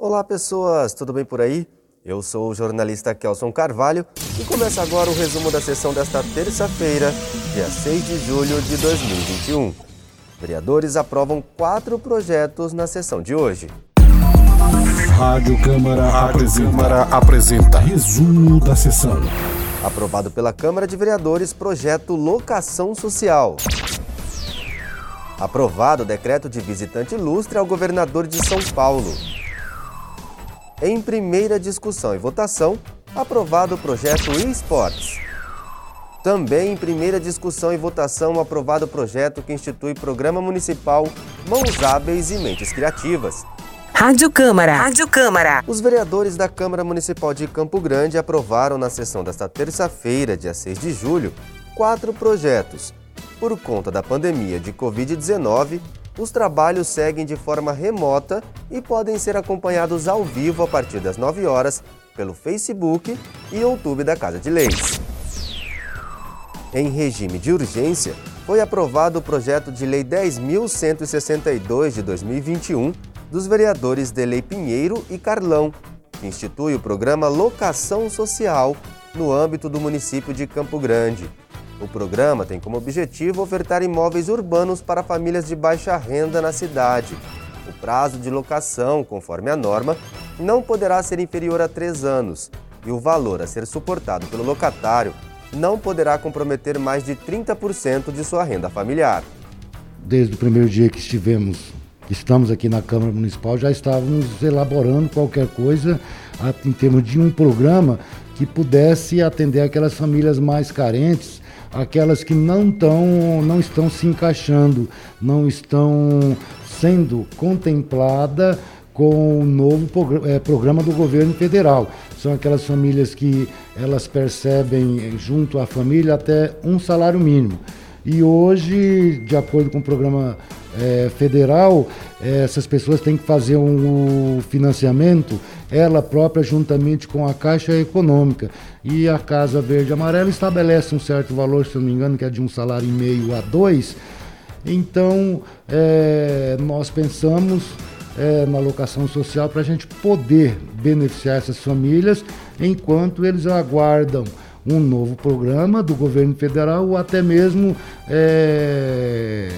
Olá, pessoas, tudo bem por aí? Eu sou o jornalista Kelson Carvalho e começa agora o resumo da sessão desta terça-feira, dia 6 de julho de 2021. Vereadores aprovam quatro projetos na sessão de hoje. Rádio Câmara, Rádio apresenta, Câmara apresenta resumo da sessão. Aprovado pela Câmara de Vereadores projeto Locação Social. Aprovado o decreto de visitante ilustre ao governador de São Paulo. Em primeira discussão e votação, aprovado o projeto eSports. Também em primeira discussão e votação, aprovado o projeto que institui Programa Municipal Mãos Hábeis e Mentes Criativas. Rádio Câmara. Rádio Câmara. Os vereadores da Câmara Municipal de Campo Grande aprovaram na sessão desta terça-feira, dia 6 de julho, quatro projetos. Por conta da pandemia de Covid-19, os trabalhos seguem de forma remota e podem ser acompanhados ao vivo a partir das 9 horas pelo Facebook e YouTube da Casa de Leis. Em regime de urgência, foi aprovado o projeto de Lei 10.162 de 2021 dos vereadores Delei Pinheiro e Carlão, que institui o programa Locação Social no âmbito do município de Campo Grande. O programa tem como objetivo ofertar imóveis urbanos para famílias de baixa renda na cidade. O prazo de locação, conforme a norma, não poderá ser inferior a três anos e o valor a ser suportado pelo locatário não poderá comprometer mais de 30% de sua renda familiar. Desde o primeiro dia que estivemos estamos aqui na Câmara Municipal, já estávamos elaborando qualquer coisa em termos de um programa que pudesse atender aquelas famílias mais carentes, aquelas que não, tão, não estão se encaixando, não estão sendo contemplada com o novo é, programa do governo federal. São aquelas famílias que elas percebem junto à família até um salário mínimo. E hoje, de acordo com o programa é, federal, é, essas pessoas têm que fazer um, financiamento, ela própria, juntamente com a Caixa Econômica. E a Casa Verde Amarela estabelece um certo valor, se não me engano, que é de um salário e meio a dois. Então, é, nós pensamos é, na locação social para a gente poder beneficiar essas famílias enquanto eles aguardam um novo programa do governo federal ou até mesmo é,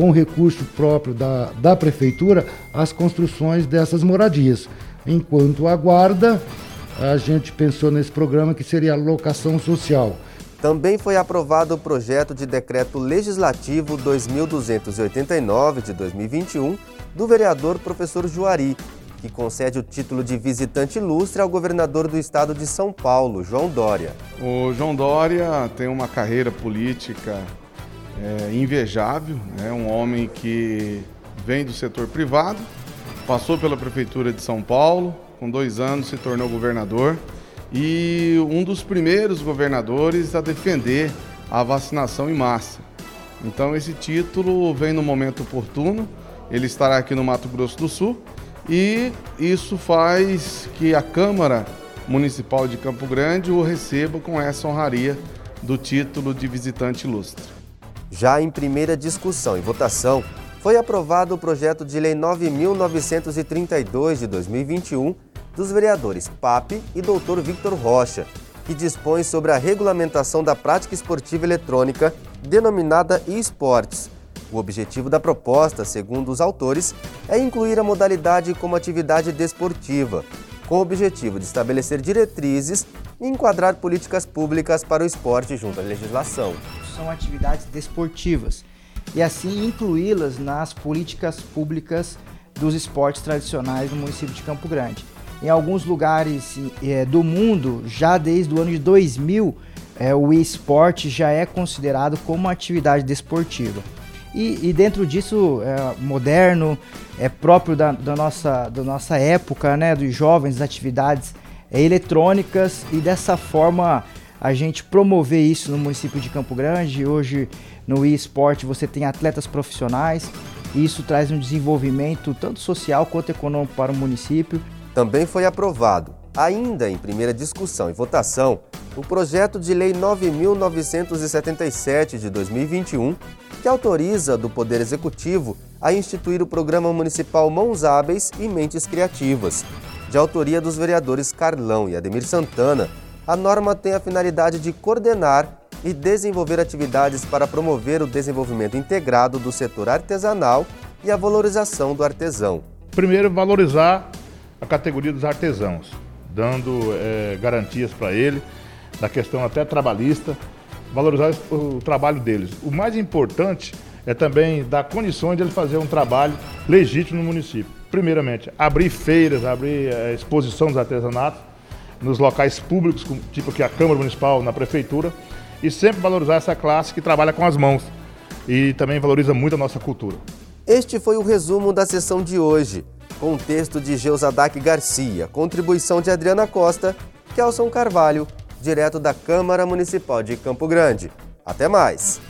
com recurso próprio da, da prefeitura as construções dessas moradias. Enquanto aguarda, a gente pensou nesse programa que seria a locação social. Também foi aprovado o projeto de decreto legislativo 2289 de 2021 do vereador professor Juari, que concede o título de visitante ilustre ao governador do estado de São Paulo, João Dória. O João Dória tem uma carreira política é, invejável, né? um homem que vem do setor privado, passou pela prefeitura de São Paulo, com dois anos se tornou governador e um dos primeiros governadores a defender a vacinação em massa. Então esse título vem no momento oportuno. Ele estará aqui no Mato Grosso do Sul e isso faz que a Câmara Municipal de Campo Grande o receba com essa honraria do título de visitante ilustre. Já em primeira discussão e votação, foi aprovado o projeto de Lei 9.932 de 2021 dos vereadores Pape e Dr. Victor Rocha, que dispõe sobre a regulamentação da prática esportiva eletrônica denominada eSports o objetivo da proposta, segundo os autores, é incluir a modalidade como atividade desportiva, com o objetivo de estabelecer diretrizes e enquadrar políticas públicas para o esporte junto à legislação. São atividades desportivas e assim incluí-las nas políticas públicas dos esportes tradicionais no município de Campo Grande. Em alguns lugares é, do mundo, já desde o ano de 2000, é, o esporte já é considerado como atividade desportiva. E, e dentro disso, é moderno, é próprio da, da, nossa, da nossa época, né, dos jovens, das atividades eletrônicas, e dessa forma a gente promover isso no município de Campo Grande. Hoje no eSport você tem atletas profissionais, e isso traz um desenvolvimento tanto social quanto econômico para o município. Também foi aprovado, ainda em primeira discussão e votação, o projeto de lei 9977 de 2021 que autoriza do Poder Executivo a instituir o Programa Municipal Mãos Hábeis e Mentes Criativas. De autoria dos vereadores Carlão e Ademir Santana, a norma tem a finalidade de coordenar e desenvolver atividades para promover o desenvolvimento integrado do setor artesanal e a valorização do artesão. Primeiro, valorizar a categoria dos artesãos, dando é, garantias para ele, da questão até trabalhista, valorizar o trabalho deles. O mais importante é também dar condições de ele fazer um trabalho legítimo no município. Primeiramente, abrir feiras, abrir é, exposição dos artesanatos nos locais públicos, tipo aqui a Câmara Municipal, na Prefeitura, e sempre valorizar essa classe que trabalha com as mãos e também valoriza muito a nossa cultura. Este foi o resumo da sessão de hoje, com o texto de Geusadak Garcia, contribuição de Adriana Costa, Kelson Carvalho, direto da Câmara Municipal de Campo Grande. Até mais!